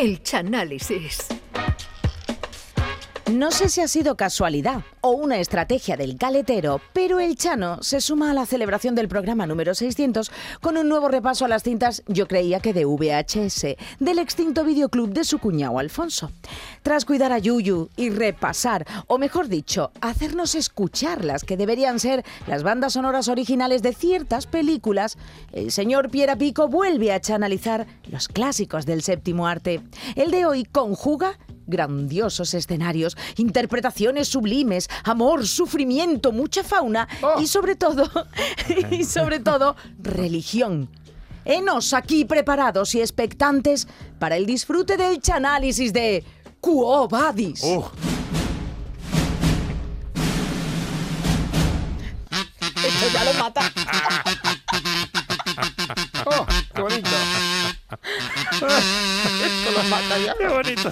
El Chanálisis. No sé si ha sido casualidad o una estrategia del caletero, pero el Chano se suma a la celebración del programa número 600 con un nuevo repaso a las cintas, yo creía que de VHS, del extinto videoclub de su cuñado Alfonso. Tras cuidar a Yuyu y repasar, o mejor dicho, hacernos escuchar las que deberían ser las bandas sonoras originales de ciertas películas, el señor Piera Pico vuelve a chanalizar los clásicos del séptimo arte. El de hoy conjuga grandiosos escenarios, interpretaciones sublimes, amor, sufrimiento, mucha fauna y sobre todo, y sobre todo, religión. Enos aquí preparados y expectantes para el disfrute del chanálisis de Quo Vadis. Esto ya lo mata. ¡Oh, qué bonito! Esto lo mata ya. Qué bonito.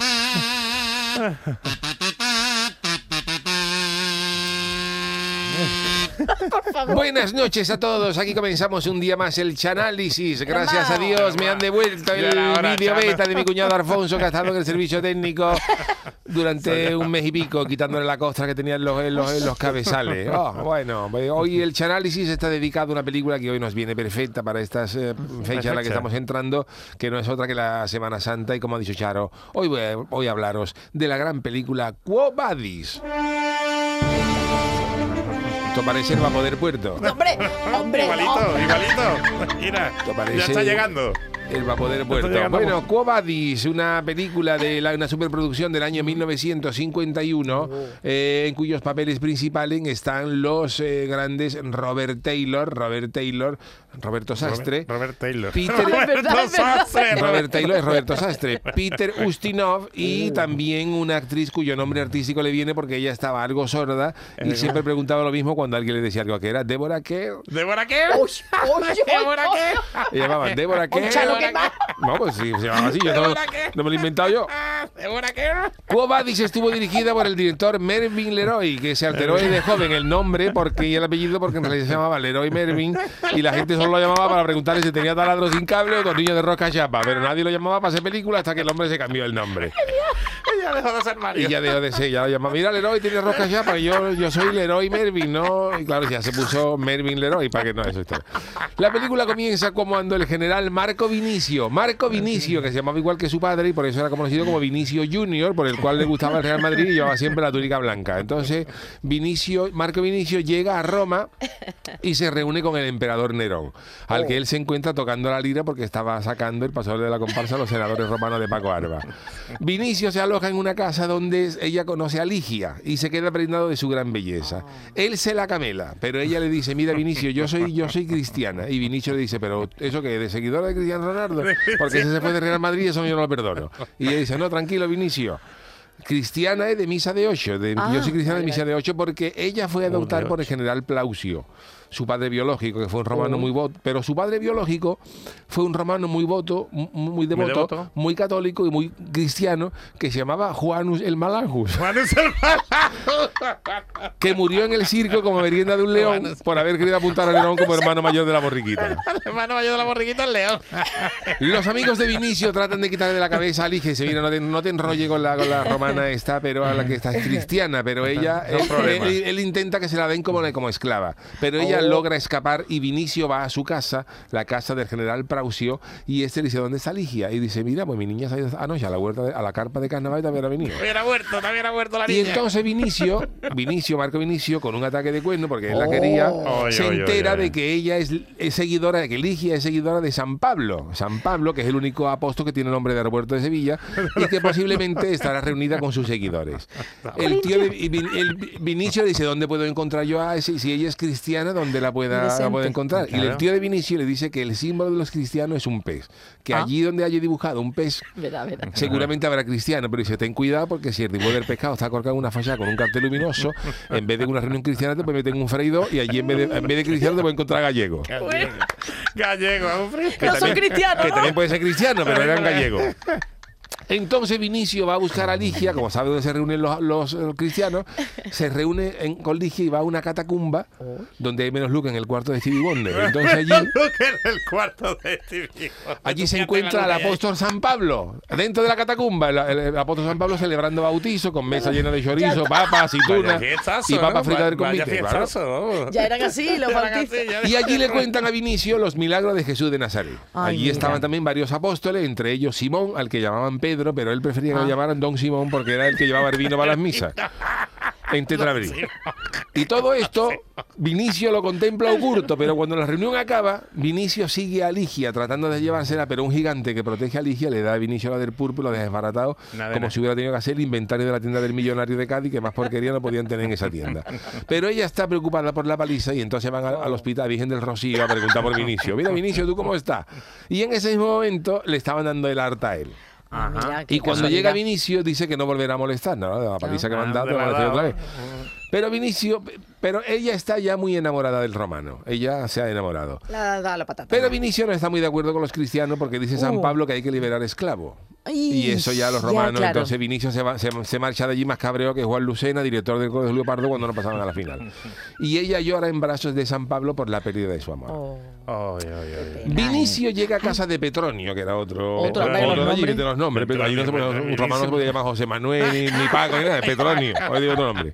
Buenas noches a todos. Aquí comenzamos un día más el Chanálisis. Gracias a Dios me han devuelto el Chana. beta de mi cuñado Alfonso, que ha estado en el servicio técnico durante un mes y pico, quitándole la costra que tenía en los, en los- en los cabezales. Oh, bueno, hoy el Chanálisis está dedicado a una película que hoy nos viene perfecta para estas eh, fechas en las que estamos entrando, que no es otra que la Semana Santa. Y como ha dicho Charo, hoy voy a, voy a hablaros de la gran película Quo Vadis. Esto parece el Vapor del Puerto. Hombre, hombre, Igualito, no. igualito. Mira, ya está llegando. El Vapor del Puerto. Bueno, Quo Vadis, una película de la, una superproducción del año 1951, eh, en cuyos papeles principales están los eh, grandes Robert Taylor, Robert Taylor, Roberto Sastre, Robert, Robert Taylor. Peter- Roberto. Sastre. Robert Taylor es Roberto Sastre, Peter Ustinov y también una actriz cuyo nombre artístico le viene porque ella estaba algo sorda y siempre preguntaba lo mismo cuando alguien le decía algo que era Débora qué. ¿Débora uy, ¿Débora? Le llamaban Débora qué. Que. No, pues sí, se llamaba así, yo no, no me lo he inventado yo. Ah, ¿Débora qué? Quo Vadis estuvo dirigida por el director Mervyn Leroy, que se alteró de joven el nombre porque y el apellido porque en realidad se llamaba Leroy Mervyn y la gente solo lo llamaba para preguntarle si tenía taladro sin cable o tornillo de rosca chapa, pero nadie lo llamaba para hacer película hasta que el hombre se cambió el nombre. Ella dejó de ser Mario. Y ya dejó de ser, ya lo llamaba, mira Leroy, tiene rosca chapa, y yo, yo soy Leroy Mervyn, ¿no? Y claro, ya se puso Mervyn Leroy para que no eso está. La película comienza cuando el general Marco Vinicio, Marco Vinicio, que se llamaba igual que su padre y por eso era conocido como Vinicio Junior, por el cual le gustaba el Real Madrid y llevaba siempre la túnica blanca. Entonces, Vinicio, Marco Vinicio llega a Roma y se reúne con el emperador Nerón, al que él se encuentra tocando la lira porque estaba sacando el pasador de la comparsa a los senadores romanos de Paco Arba. Vinicio se aloja en una casa donde ella conoce a Ligia y se queda prendado de su gran belleza. Él se la camela, pero ella le dice, mira Vinicio, yo soy, yo soy cristiana. Y Vinicio le dice, pero ¿eso qué? ¿De seguidora de Cristiano Ronaldo? Porque ese se fue de Real Madrid eso yo no lo perdono. Y ella dice, no, tranquilo Vinicio. Cristiana es de misa de ocho. de- Ah, yo soy cristiana de misa de ocho porque ella fue a adoptar de por el general Plausio, su padre biológico, que fue un romano muy voto. Pero su padre biológico fue un romano muy voto, mu- muy devoto, devoto. muy católico y muy cristiano, que se llamaba Juanus el Malangus, Juan es el malo. que murió en el circo como merienda de un león por haber querido apuntar al león como hermano mayor de la borriquita. Hermano mayor de la borriquita el león. Los amigos de Vinicio tratan de quitarle de la cabeza a Lige. Se mira, no te, no te enrolle con la, con la romana esta, pero a la que está es cristiana, pero ella, No él, problema. él- él intenta que se la den como, como esclava. Pero ella logra escapar y Vinicio va a su casa, la casa del general Prausio, y este le dice, ¿dónde está Ligia? Y dice, mira, pues mi niña se ha ido anoche a la, huerta de- a la carpa de carnaval y también ha venido. Hubiera muerto, también hubiera muerto la Y niña. entonces Vinicio, Vinicio, Marco Vinicio, con un ataque de cuerno, porque él la quería, Oy, se oy, entera oy. de que ella es, es seguidora, de que Ligia es seguidora de San Pablo. San Pablo, que es el único apóstol que tiene el nombre de aeropuerto de Sevilla y que posiblemente estará reunida con sus seguidores. El tío y el Vinicio dice, ¿dónde puedo encontrar yo a ese? Si ella es cristiana, ¿dónde la pueda, la pueda encontrar? Y el Claro. tío de Vinicio le dice que el símbolo de los cristianos es un pez. Que Ah. allí donde haya dibujado un pez Verá, verá. Seguramente habrá cristiano, pero dice, ten cuidado porque si el tipo del pescado está colgado en una fachada con un cartel luminoso, en vez de una reunión cristiana te puede meter en un freído y allí en vez de, en vez de cristiano te puede encontrar gallego. Gallego. Gallego, hombre. Que No son cristianos, Que también puede ser cristiano, pero eran gallegos. Entonces Vinicio va a buscar a Ligia, como sabe dónde se reúnen los, los, eh, cristianos, se reúne en, con Ligia y va a una catacumba donde hay menos luz que en el cuarto de Stevie Wonder. Entonces allí, Luke en el cuarto de Stevie. allí se encuentra hay apóstol San Pablo, dentro de la catacumba, el, el- el apóstol San Pablo celebrando bautizo con mesa llena de chorizo, papas, aceitunas Vaya fiestazo, y papas fritas del Vaya comité. claro. Ya eran así los bautizos. Y allí le cuentan a Vinicio los milagros de Jesús de Nazaret. Ay, allí mira. estaban también varios apóstoles, entre ellos Simón, al que llamaban Pedro, pero él prefería que Ah. lo llamaran Don Simón porque era el que llevaba el vino para las misas. En Tetrabril. Y todo esto, Vinicio lo contempla oculto, pero cuando la reunión acaba, Vinicio sigue a Ligia tratando de llevársela, pero un gigante que protege a Ligia le da a Vinicio la del púrpura, lo deja desbaratado, Nada como nada. si hubiera tenido que hacer el inventario de la tienda del millonario de Cádiz, que más porquería no podían tener en esa tienda. Pero ella está preocupada por la paliza y entonces van al, al hospital Virgen del Rocío a preguntar por Vinicio. Mira, Vinicio, ¿tú cómo estás? Y en ese mismo momento le estaban dando el harta a él. Ah, mira, Y cuando casualidad. llega Vinicio dice que no volverá a molestar, ¿no? La paliza que me han Ah, dado, la a otra vez. Pero Vinicio, pero ella está ya muy enamorada del romano. Ella se ha enamorado. La, da la patata. Pero Vinicio no está muy de acuerdo con los cristianos porque dice San Uh. Pablo que hay que liberar esclavos. Ay, Y eso ya los ya, romanos. claro. Entonces Vinicio se, va- se, se marcha de allí más cabreo que Juan Lucena, director del Colegio Leopardo, cuando no pasaban a la final. Y ella llora en brazos de San Pablo por la pérdida de su amor. Oh. Ay, ay, ay. Vinicio llega a casa de Petronio, que era otro, Otro, otro, de los de allí, nombres. de los nombres. Pero allí no se podía- un romano no se podía llamar José Manuel, ni, ni Paco, ni nada, Petronio. Hoy digo otro nombre.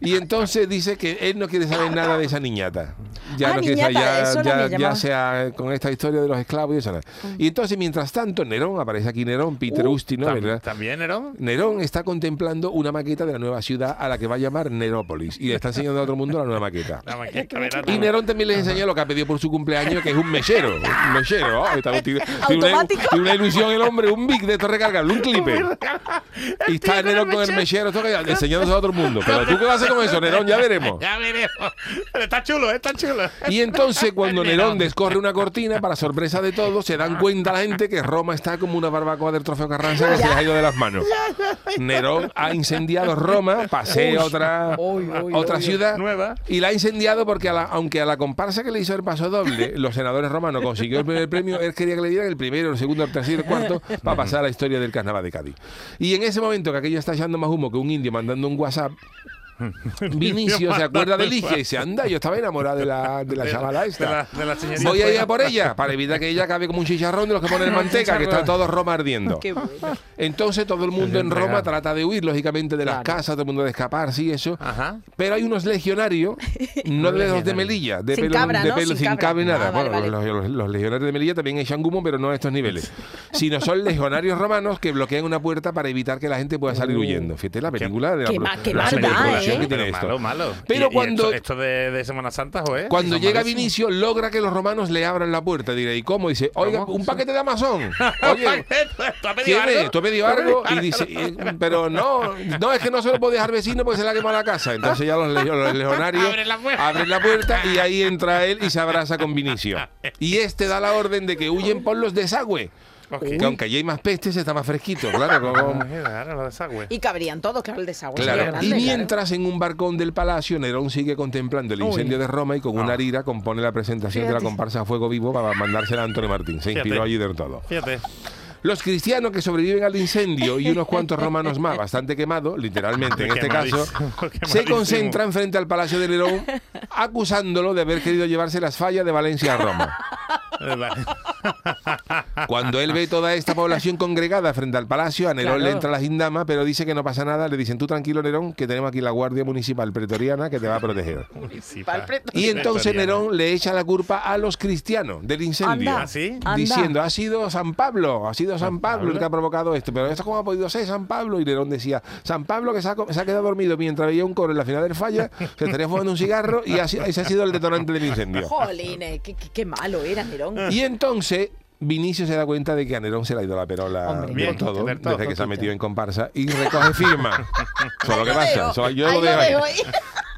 Y entonces dice que él no quiere saber nada de esa niñata. Ya Ah, no quiere saber, niñata, ya, ya, ya sea con esta historia de los esclavos y eso nada. Y entonces, mientras tanto, Nerón, aparece aquí Nerón, Peter Uh, Ustino, Tam- ¿verdad? ¿También, Nerón? Nerón está contemplando una maqueta de la nueva ciudad a la que va a llamar Nerópolis y le está enseñando a otro mundo la nueva maqueta. La maqueta, Y. Nerón también les enseña lo que ha pedido por su cumpleaños, que es un mechero. Un mechero. Oh, está- tiene, tiene una, Automático. tiene una ilusión el hombre, un big de esto recargable, un clipper. Y está Nerón con el mechero, esto que- enseñándose a otro mundo. Pero tú qué vas a hacer con eso, Nerón, ya veremos. Ya veremos. Está chulo, eh, está chulo. Y entonces cuando Nerón descorre una cortina, para sorpresa de todos, se dan cuenta la gente que Roma está como una barbacoa del trofeo Carranza que se les ha ido de las manos. Nerón ha incendiado Roma, pasé a otra, otra ciudad Nueva. y la ha incendiado porque a la- aunque a la comparsa que le hizo el paso doble, los senadores romanos consiguió el primer premio, él quería que le dieran el primero, el segundo, el tercero el cuarto para pasar a la historia del carnaval de Cádiz. Y en ese momento que aquello está echando más humo que un indio mandando un WhatsApp, Vinicio se acuerda de Ligia y dice, anda, yo estaba enamorado de la, de la chavala De esta. la, de la señorita. Voy a ir a por ella para evitar que ella acabe como un chicharrón de los que ponen manteca, que está todo Roma ardiendo. Qué bueno. Entonces todo el mundo en. Roma trata de huir, lógicamente, de las Claro. casas, todo el mundo de escaparse y eso. Ajá. Pero hay unos legionarios, no de los de Melilla, de Sin pelo, cabra, de ¿no? pelo Sin sin, cabra. ni nada. Ah, vale, bueno, vale. Los, los- los legionarios de Melilla también echan humo, pero no a estos niveles. Sino son legionarios romanos que bloquean una puerta para evitar que la gente pueda salir huyendo. Fíjate la película de la. Qué la maldad, ¿eh? Que tiene Pero esto. malo, malo. Pero Y- cuando- esto, esto de, de Semana Santa, joder. Cuando llega. Vinicio, logra que los romanos le abran la puerta. Diré, ¿y cómo? Dice, oiga, ¿Cómo? un paquete de Amazon. Oye, ¿Tú has pedido ¿Quién algo? ¿Tú has pedido algo? Y dice, eh, pero no, no, es que no se lo puede dejar vecino porque se le ha quemado la casa. Entonces ya los, los legionarios Abren la abren la puerta y ahí entra él y se abraza con Vinicio. Y este da la orden de que huyen por los desagües. Que aunque allí hay más pestes, está más fresquito, claro. como-. Y cabrían todos, claro, el desagüe. Claro. sería grande, Y claro. mientras en un balcón del palacio Nerón sigue contemplando el incendio de Roma y con una lira compone la presentación de la Fíjate. comparsa a fuego vivo para mandársela a Antonio Martín. Se inspiró Fíjate. allí del todo. Fíjate. Los cristianos que sobreviven al incendio y unos cuantos romanos más, bastante quemados, literalmente en este caso, Quemadísimo, se quemadísimo. concentran frente al Palacio de Nerón acusándolo de haber querido llevarse las fallas de Valencia a Roma. Cuando él ve toda esta población congregada frente al palacio, a Nerón Claro. le entra la gindama, pero dice que no pasa nada. Le dicen, tú tranquilo, Nerón, que tenemos aquí la Guardia Municipal Pretoriana que te va a proteger. Municipal. Y entonces. Nerón le echa la culpa a los cristianos del incendio. Anda, ¿Ah, sí? Diciendo, ha sido San Pablo, ha sido San Pablo el que ha provocado esto. Pero esto cómo ha podido ser San Pablo. Y Nerón decía, San Pablo que se ha, co- se ha quedado dormido mientras veía un coro en la final del falla, se estaría fumando un cigarro y ha ese ha sido el detonante del incendio. Jolines, qué- qué malo era Nerón. Y entonces Vinicio se da cuenta de que a Nerón se le ha ido la perola Hombre. Bien, todo, desde que se ha metido en comparsa, y recoge firma. Eso es lo que pasa. yo lo dejo ahí.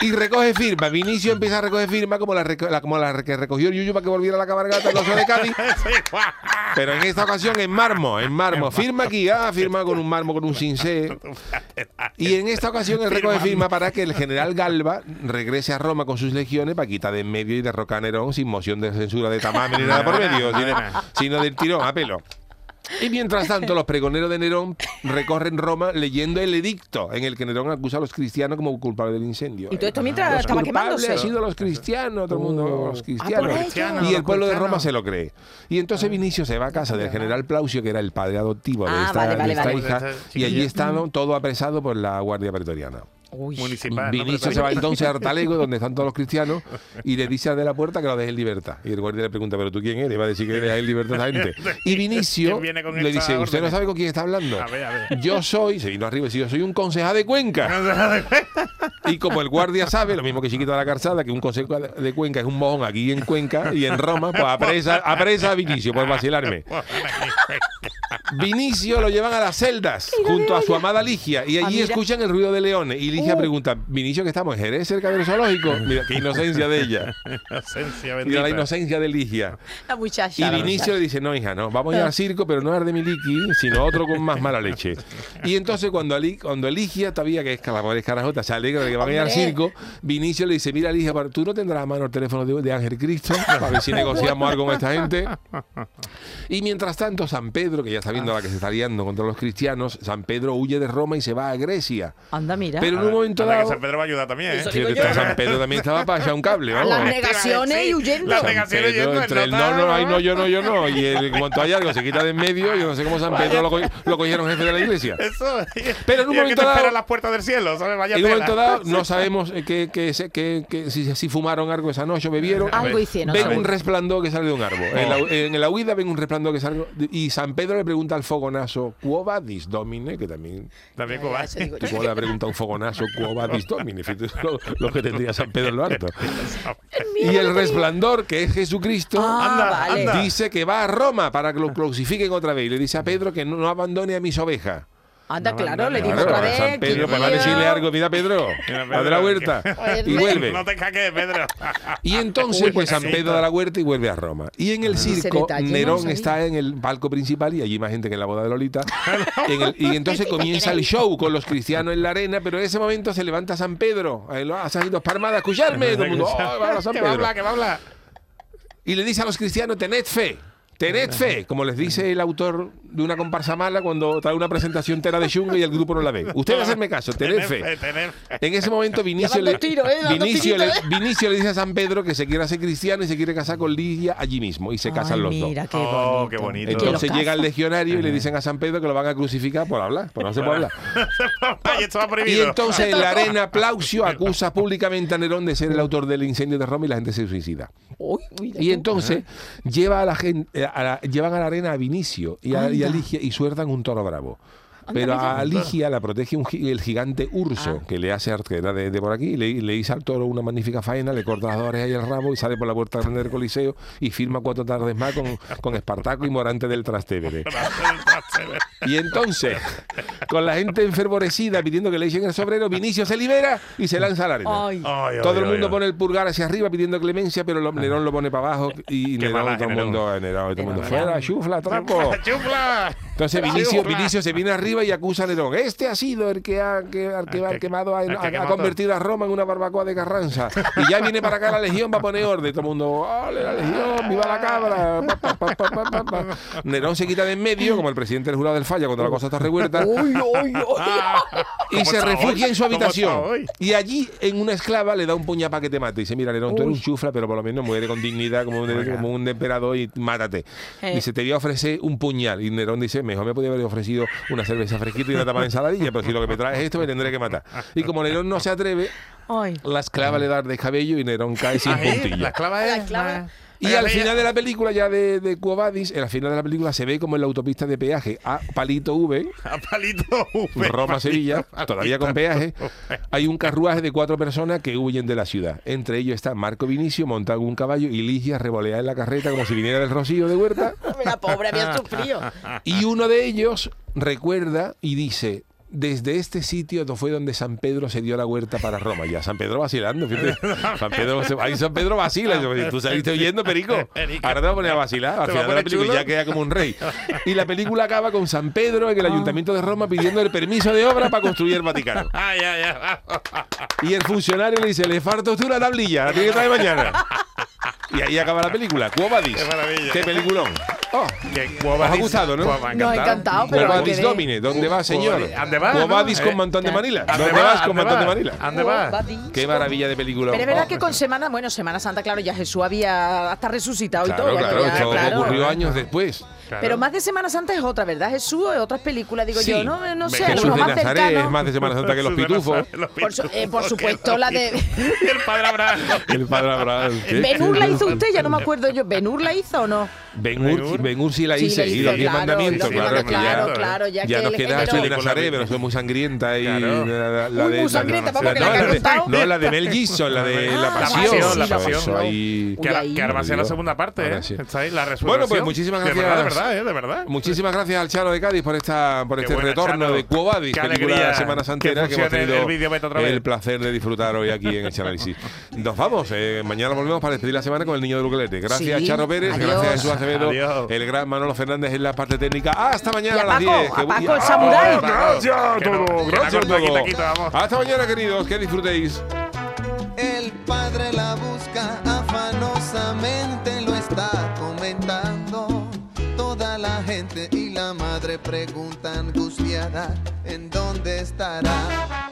Y recoge firma. Vinicio empieza a recoger firma como la, reco- la- como la que recogió el Yuyu para que volviera a la cabalgata Oso de Cádiz. Pero en esta ocasión en marmo, en marmo. Firma aquí, ah, firma con un marmo, con un cincé. Y en esta ocasión él recoge firma para que el general Galba regrese a Roma con sus legiones para quitar de en medio y derrocar a Nerón sin moción de censura de tamamen ni nada por medio, sino, sino del tirón a pelo. Y mientras tanto, los pregoneros de Nerón recorren Roma leyendo el edicto en el que Nerón acusa a los cristianos como culpables del incendio. Y todo esto mientras Los estaba quemándose. han sido los cristianos, todo el mundo, Oh. los Ah, cristianos. por Cristianos, y el los pueblo de. Roma se lo cree. Y entonces Vinicio se va a casa del general Plaucio, que era el padre adoptivo de Ah, esta, vale, de vale, esta vale. hija, y allí están todo apresado por la guardia pretoriana. Uy. Municipal. Vinicio se va entonces a Artalego, donde están todos los cristianos, y le dice al de la puerta que lo deje en libertad. Y el guardia le pregunta, ¿pero tú quién eres? Y va a decir que deja en libertad a esa gente. Y Vinicio ¿Quién viene con le dice, ¿usted no sabe con quién está hablando? A ver, a ver. Yo soy, se vino arriba y dice, yo soy un concejal de Cuenca. Y como el guardia sabe, lo mismo que Chiquito de la Calzada, que un consejo de Cuenca es un mojón aquí en Cuenca y en Roma, pues apresa, apresa a Vinicio por vacilarme. Vinicio lo llevan a las celdas junto a su amada Ligia y Ah, allí escuchan el ruido de leones. Y Ligia Uh. pregunta, Vinicio, que estamos en Jerez, cerca del zoológico. Mira, qué inocencia de ella. Inocencia Mira bendita. la inocencia de Ligia. La muchacha. Y la Vinicio muchacha. le dice, no, hija, no, vamos a ir al circo, pero no al de Miliki, sino otro con más mala leche. Y entonces cuando, Ali- cuando Ligia, todavía que es la pobre escarajota, se alegra de que van a ir al circo, Vinicio le dice, mira Ligia, pero tú no tendrás a mano el teléfono de, de Ángel Cristo para ver si negociamos algo con esta gente. Y mientras tanto, San Pedro, que ya está viendo la que se está liando contra los cristianos, San Pedro huye de Roma y se va a Grecia. Anda, mira. Pero en un momento Anda, que dado... San Pedro va a ayudar también. ¿eh? San Pedro también estaba para echar un cable, vamos. las negaciones y huyendo. Las negaciones Pedro, yendo, entre el no, no, ay, no, yo no, yo no. Y el, en cuanto hay algo, se quita de en medio. Yo no sé cómo San Pedro lo, co- lo cogieron jefe de la iglesia. Eso. Pero en un momento dado- en las puertas del cielo, ¿sabes? Vaya En un tela. momento dado, no sabemos eh, que, que, se- que- que si, si fumaron algo esa noche o bebieron. Algo hicieron. Ven un resplandor que sale de un árbol. En, la, en la huida ven un resplandor que sale. Y San Pedro le pregunta al fogonazo, ¿Quo vadis, domine? Que también. También digo ¿Tú le has preguntado a un fogonazo, Lo, lo que tendría San Pedro en lo alto. Y el resplandor, que es Jesucristo, Ah, Anda, vale. anda. dice que va a Roma para que lo crucifiquen otra vez. Y le dice a Pedro que no, no abandone a mis ovejas. Anda, No, claro, no, le digo otra vez. San Pedro, pues a tío. decirle algo. Mira, Pedro, de la huerta. que- Y vuelve. No te caques, Pedro. Y entonces, pues San Pedro da la huerta y vuelve a Roma. Y en el Ese circo, Nerón está en el palco principal y allí más gente que en la boda de Lolita. En el- y entonces comienza el show con los cristianos en la arena, pero en ese momento se levanta San Pedro. Lo ha salido Parmada a escucharme. Todo el mundo, "Oh, va a hablar San Que va a Pedro". hablar, que va a hablar. Y le dice a los cristianos, tened fe. Tened fe, como les dice el autor de una comparsa mala cuando trae una presentación entera de chunga y el grupo no la ve. Ustedes hacedme caso, tened Tener fe. tener fe. En ese momento Vinicio le, ¿eh? Vinicio, le, tiritos, ¿eh? Vinicio le dice a San Pedro que se quiere hacer cristiano y se quiere casar con Lidia allí mismo. Y se casan los dos. mira, qué Oh, bonito. qué bonito. Entonces llega el legionario y le dicen a San Pedro que lo van a crucificar por hablar, por no se puede hablar. Va Y entonces en la arena Plaucio acusa públicamente a Nerón de ser el autor del incendio de Roma y la gente se suicida. Y entonces lleva a la gente, a la- llevan a la arena a Vinicio y a, y y sueltan un toro bravo. Pero a Ligia la protege un el gigante urso Ah. que le hace arquera de, de por aquí. Le, le hizo al toro una magnífica faena, le corta las dos orejas y el rabo y sale por la puerta grande del Coliseo y firma cuatro tardes más con, con Espartaco y Morante del Trastevere. Y entonces, con la gente enfervorecida pidiendo que le echen el sobrero, Vinicio se libera y se lanza a la arena. Ay. Ay, ay, Todo el mundo ay. pone el pulgar hacia arriba pidiendo clemencia, pero lo- Nerón lo pone para abajo y Nerón, todo el mundo, Nerón, todo el mundo fuera, chufla, trapo. ¡Chufla! Entonces Vinicio, Chufla. Vinicio se viene arriba y acusa a Nerón. Este ha sido el que ha, que, al que El ha que- quemado, a- el que ha, ha convertido a Roma en una barbacoa de Carranza. Y ya viene para acá la legión va a poner orden. Todo el mundo, ¡ole la legión! ¡Viva la cabra! Pa, pa, pa, pa, pa, pa, pa. Nerón se quita de en medio, como el presidente del jurado del falla cuando la cosa está revuelta. Uy, uy, uy. y ¿Cómo se refugia hoy? en su ¿Cómo está habitación. Y allí, en una esclava, le da un puñal para que te mate. Dice, mira, Nerón, tú eres un chufla, pero por lo menos muere con dignidad como un, como un emperador y mátate. Eh. Dice, te voy a ofrecer un puñal. Y Nerón dice, mejor me podía haber ofrecido una cerveza fresquita y una tapa de ensaladilla, pero si lo que me traes es esto, me tendré que matar. Y como Nerón no se atreve, Ay. la esclava le da de cabello y Nerón cae sin Ahí, La puntilla. esclava es. La esclava. Y Venga, al final de la película, ya de, de Quo Vadis, al final de la película se ve como en la autopista de peaje a Palito V, A palito V, Roma-Sevilla, palito, todavía con peaje, hay un carruaje de cuatro personas que huyen de la ciudad. Entre ellos está Marco Vinicio montado en un caballo y Ligia revoleada en la carreta como si viniera del Rocío de Huerta. La pobre había sufrido. Y uno de ellos recuerda y dice... Desde este sitio fue donde San Pedro se dio la huerta para Roma. Ya San Pedro vacilando, fíjate. San Pedro, ahí San Pedro vacila. Tú saliste oyendo, Perico. Ahora te vas a poner a vacilar. Al final de la película ya queda como un rey. Y la película acaba con San Pedro en el Ayuntamiento de Roma pidiendo el permiso de obra para construir el Vaticano. Y el funcionario le dice, le falta usted una tablilla, la tiene que traer mañana. Y ahí acaba la película. Quo Vadis. Qué. Qué peliculón. Oh, Que Os ha gustado, ¿no? Nos ha encantado, pero quedé- domine, ¿dónde va, señor? ¿Dónde va, Quo no? vadis con Eh, Mantón de Manila. ¿Dónde ¿Dónde vas con ¿Dónde Mantón de? Manila? ¿Dónde va? Qué maravilla de película. Pero es verdad Oh. que con Semana, bueno, Semana Santa, claro, ya Jesús había hasta resucitado y Claro, todo. ya claro, claro. ocurrió años después. Claro. Pero más de Semana Santa es otra, ¿verdad, Jesús? Es otras películas, digo Sí. yo, no, no sé, a lo Jesús mejor de más Nazaret cercano. es más de Semana Santa que los Jesús pitufos. Por, su- eh, por supuesto, la de... El padre Abraham. El padre Abraham. ¿Benur la hizo usted? Ya no me acuerdo yo. ¿Benur la hizo o no? Ben Hur, Ben Hur sí la Sí, hice. la y hizo, los diez claro, mandamientos, diez claro, mandamientos, ya, claro, ya ya que nos el queda Jesús de Nazaret, pero soy muy sangrienta y Claro. la, la- de muy sangrienta, la no, la no, la de Mel Gibson, la de Ah, la la pasión. la pasión. Que, ahí. que ahora va a ser la segunda parte, ¿eh? sí. Está ahí la resurrección. Bueno, pues muchísimas De gracias. Verdad, de verdad, ¿eh? De verdad. Muchísimas gracias al Chano de Cádiz por esta por Qué este buena, retorno Chano. de Quo Vadis, Qué película alegría Semana Santera que hemos funcione tenido el vídeo beta otra vez. el placer de disfrutar hoy aquí en el análisis. Nos vamos, eh, mañana volvemos para despedir la semana con el niño de Ukelele. Gracias Sí, Charo Pérez, adiós. gracias Jesús Acevedo, Adiós. el gran Manolo Fernández en la parte técnica. Hasta mañana Y a a las Paco, 10. a que- Paco el ¡Ah! samurái. Gracias a Que no- todos, que no gracias a corta, quita, todos. vamos. Hasta mañana queridos, que disfrutéis. El padre la busca afanosamente, lo está pregunta angustiada en dónde estará.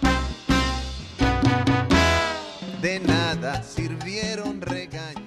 De nada sirvieron regaños.